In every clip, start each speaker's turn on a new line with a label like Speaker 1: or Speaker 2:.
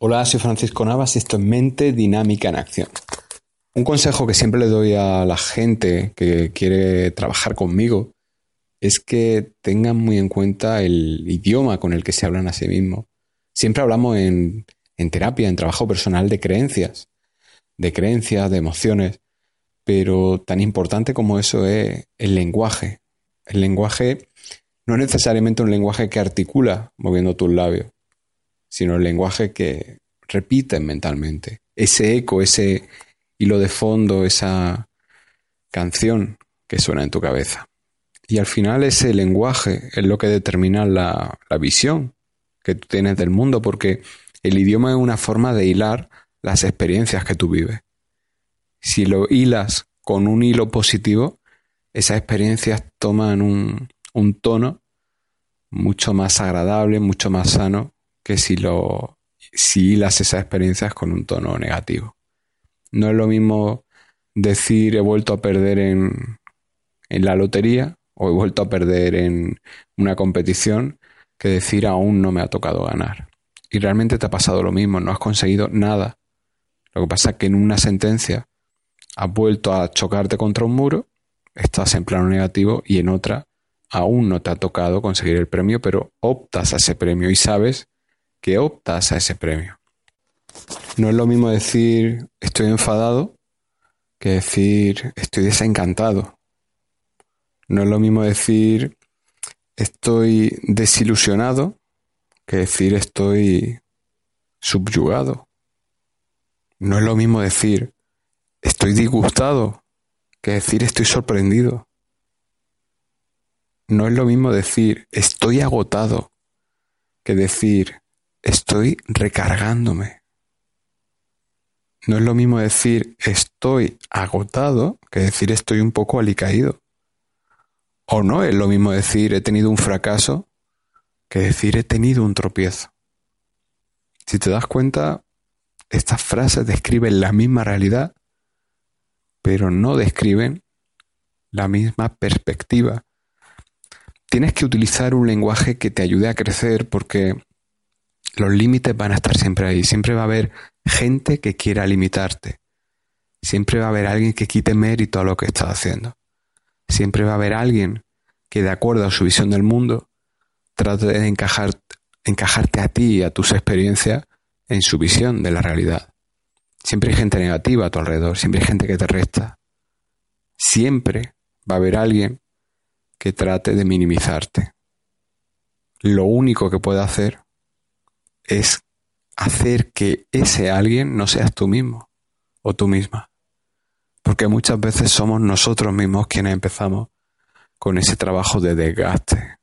Speaker 1: Hola, soy Francisco Navas y esto es Mente Dinámica en Acción. Un consejo que siempre le doy a la gente que quiere trabajar conmigo es que tengan muy en cuenta el idioma con el que se hablan a sí mismos. Siempre hablamos en, en terapia, en trabajo personal, de creencias, de creencias, de emociones, pero tan importante como eso es el lenguaje. El lenguaje no es necesariamente un lenguaje que articula moviendo tus labios, sino el lenguaje que repites mentalmente. Ese eco, ese hilo de fondo, esa canción que suena en tu cabeza. Y al final ese lenguaje es lo que determina la, la visión que tú tienes del mundo, porque el idioma es una forma de hilar las experiencias que tú vives. Si lo hilas con un hilo positivo, esas experiencias toman un, un tono mucho más agradable, mucho más sano que si lo si hilas esas experiencias con un tono negativo. No es lo mismo decir he vuelto a perder en, en la lotería o he vuelto a perder en una competición que decir aún no me ha tocado ganar. Y realmente te ha pasado lo mismo, no has conseguido nada. Lo que pasa es que en una sentencia has vuelto a chocarte contra un muro, estás en plano negativo y en otra aún no te ha tocado conseguir el premio, pero optas a ese premio y sabes que optas a ese premio. No es lo mismo decir estoy enfadado que decir estoy desencantado. No es lo mismo decir estoy desilusionado que decir estoy subyugado. No es lo mismo decir estoy disgustado que decir estoy sorprendido. No es lo mismo decir estoy agotado que decir estoy recargándome. No es lo mismo decir estoy agotado que decir estoy un poco alicaído. O no es lo mismo decir he tenido un fracaso que decir he tenido un tropiezo. Si te das cuenta, estas frases describen la misma realidad, pero no describen la misma perspectiva. Tienes que utilizar un lenguaje que te ayude a crecer porque los límites van a estar siempre ahí. Siempre va a haber gente que quiera limitarte. Siempre va a haber alguien que quite mérito a lo que estás haciendo. Siempre va a haber alguien que, de acuerdo a su visión del mundo, trate de encajar, encajarte a ti y a tus experiencias en su visión de la realidad. Siempre hay gente negativa a tu alrededor, siempre hay gente que te resta. Siempre va a haber alguien que trate de minimizarte. Lo único que puede hacer es hacer que ese alguien no seas tú mismo o tú misma. Porque muchas veces somos nosotros mismos quienes empezamos con ese trabajo de desgaste,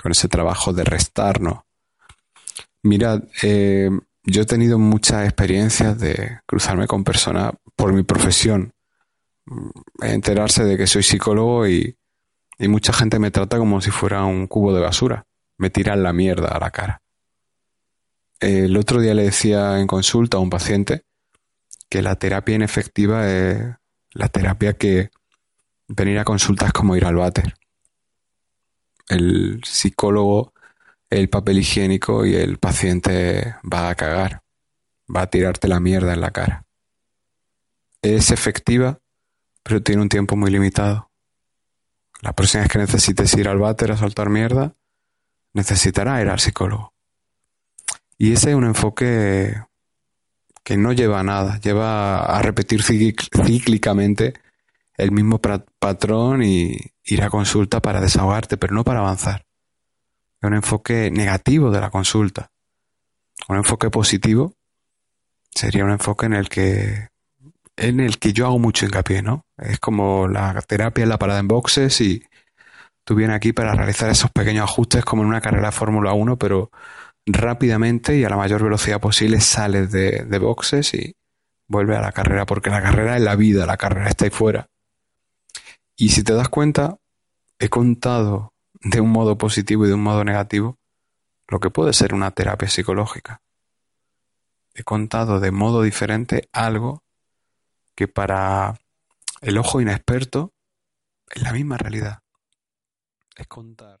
Speaker 1: con ese trabajo de restarnos. Mira, eh, yo he tenido muchas experiencias de cruzarme con personas por mi profesión, mm, enterarse de que soy psicólogo y mucha gente me trata como si fuera un cubo de basura, me tiran la mierda a la cara. El otro día le decía en consulta a un paciente que la terapia inefectiva es la terapia que venir a consulta es como ir al váter. El psicólogo, el papel higiénico y el paciente va a cagar, va a tirarte la mierda en la cara. Es efectiva, pero tiene un tiempo muy limitado. La próxima vez que necesites ir al váter a soltar mierda, necesitará ir al psicólogo. Y ese es un enfoque que no lleva a nada, lleva a repetir cíclicamente el mismo patrón y ir a consulta para desahogarte, pero no para avanzar. Es un enfoque negativo de la consulta. Un enfoque positivo sería un enfoque en el que en el que yo hago mucho hincapié, ¿no? Es como la terapia en la parada en boxes y tú vienes aquí para realizar esos pequeños ajustes como en una carrera Fórmula 1, pero rápidamente y a la mayor velocidad posible sales de, de boxes y vuelves a la carrera, porque la carrera es la vida, la carrera está ahí fuera. Y si te das cuenta, he contado de un modo positivo y de un modo negativo lo que puede ser una terapia psicológica. He contado de modo diferente algo que para el ojo inexperto es la misma realidad. Es contar.